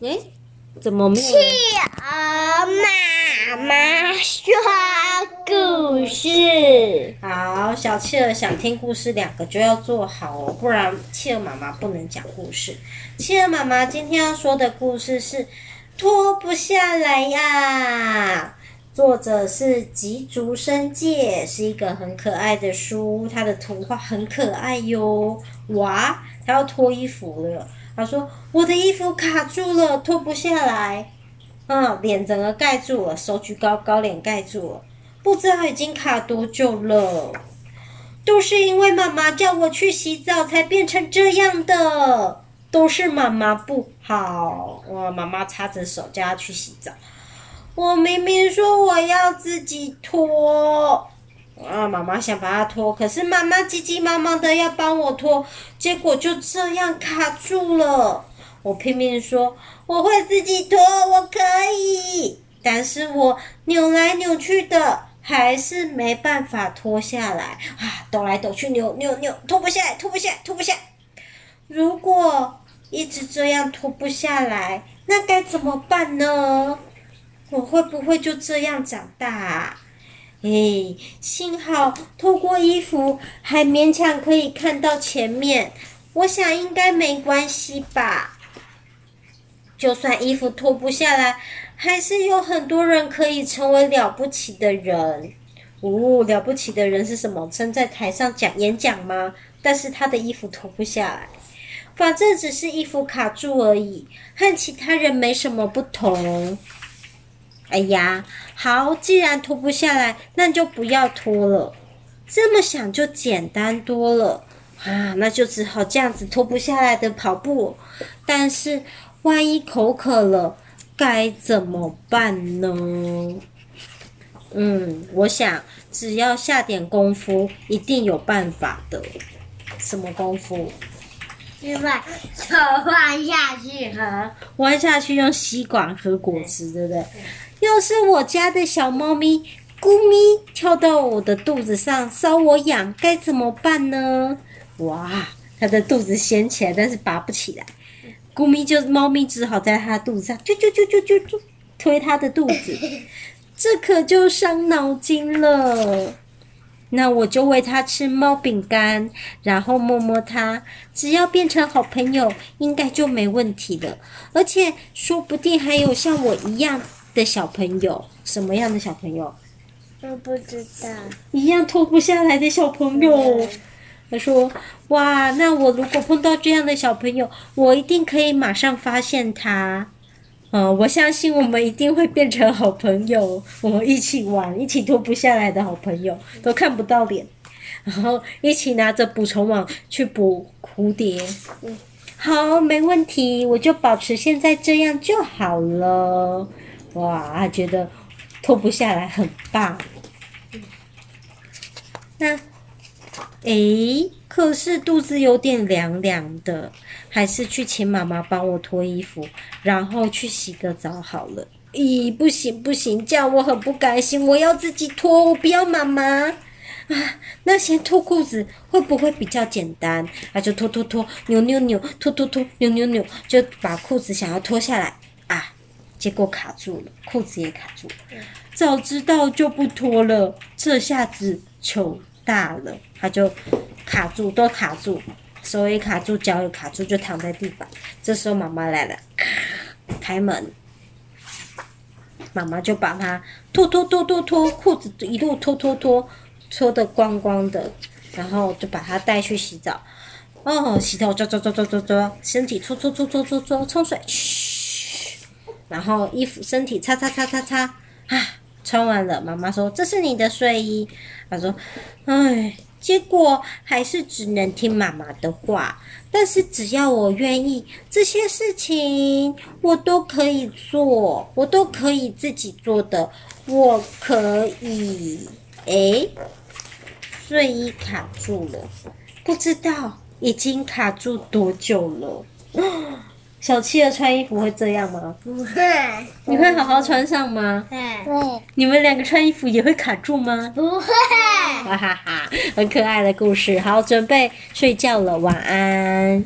诶，怎么没有？企鹅妈妈说故事。好，小企鹅想听故事，两个就要做好哦，不然企鹅妈妈不能讲故事。企鹅妈妈今天要说的故事是《脱不下来呀》，作者是吉竹伸介，是一个很可爱的书，它的图画很可爱哟。哇，它要脱衣服了。他说：“我的衣服卡住了，脱不下来。嗯，脸整个盖住了，手举高高，脸盖住了，不知道已经卡多久了。都是因为妈妈叫我去洗澡，才变成这样的。都是妈妈不好。我，妈妈擦着手叫她去洗澡。我明明说我要自己脱。”啊！妈妈想把它脱，可是妈妈急急忙忙的要帮我脱，结果就这样卡住了。我拼命说我会自己脱，我可以，但是我扭来扭去的，还是没办法脱下来啊！抖来抖去，扭扭扭，脱不下来，脱不下来，脱不下来。如果一直这样脱不下来，那该怎么办呢？我会不会就这样长大啊？哎，幸好脱过衣服，还勉强可以看到前面。我想应该没关系吧。就算衣服脱不下来，还是有很多人可以成为了不起的人。哦，了不起的人是什么？站在台上讲演讲吗？但是他的衣服脱不下来，反正只是衣服卡住而已，和其他人没什么不同。哎呀，好，既然脱不下来，那就不要脱了。这么想就简单多了啊，那就只好这样子脱不下来的跑步。但是万一口渴了，该怎么办呢？嗯，我想只要下点功夫，一定有办法的。什么功夫？是把手弯下去喝，弯下去用吸管喝果汁，对不对？要是我家的小猫咪咕咪跳到我的肚子上搔我痒，该怎么办呢？哇，它的肚子掀起来，但是拔不起来。咕咪就猫咪只好在它肚子上啾啾啾啾啾啾推它的肚子，这可就伤脑筋了。那我就喂它吃猫饼干，然后摸摸它，只要变成好朋友，应该就没问题了。而且说不定还有像我一样。的小朋友，什么样的小朋友？我不知道。一样脱不下来的小朋友。他说：“哇，那我如果碰到这样的小朋友，我一定可以马上发现他。嗯，我相信我们一定会变成好朋友，我们一起玩，一起脱不下来的好朋友，都看不到脸，然后一起拿着捕虫网去捕蝴蝶。嗯，好，没问题，我就保持现在这样就好了。”哇，他觉得脱不下来很棒。那，诶，可是肚子有点凉凉的，还是去请妈妈帮我脱衣服，然后去洗个澡好了。咦，不行不行，这样我很不甘心，我要自己脱，我不要妈妈啊。那先脱裤子会不会比较简单？那就脱脱脱，扭扭扭，脱脱脱，扭扭扭，就把裤子想要脱下来啊。结果卡住了，裤子也卡住了。早知道就不脱了，这下子糗大了。他就卡住，都卡住，手也卡住，脚也卡住，就躺在地板。这时候妈妈来了，开门，妈妈就把他脱脱脱脱脱，裤子一路脱脱脱，脱的光光的，然后就把他带去洗澡。哦，洗头，抓抓抓抓抓抓，身体搓搓搓搓搓搓，冲水，嘘。然后衣服、身体擦擦擦擦擦，啊，穿完了。妈妈说：“这是你的睡衣。”她说：“哎，结果还是只能听妈妈的话。但是只要我愿意，这些事情我都可以做，我都可以自己做的。我可以。诶，睡衣卡住了，不知道已经卡住多久了。”小企鹅穿衣服会这样吗？不会。你会好好穿上吗？会。你们两个穿衣服也会卡住吗？不会。哈哈哈，很可爱的故事。好，准备睡觉了，晚安。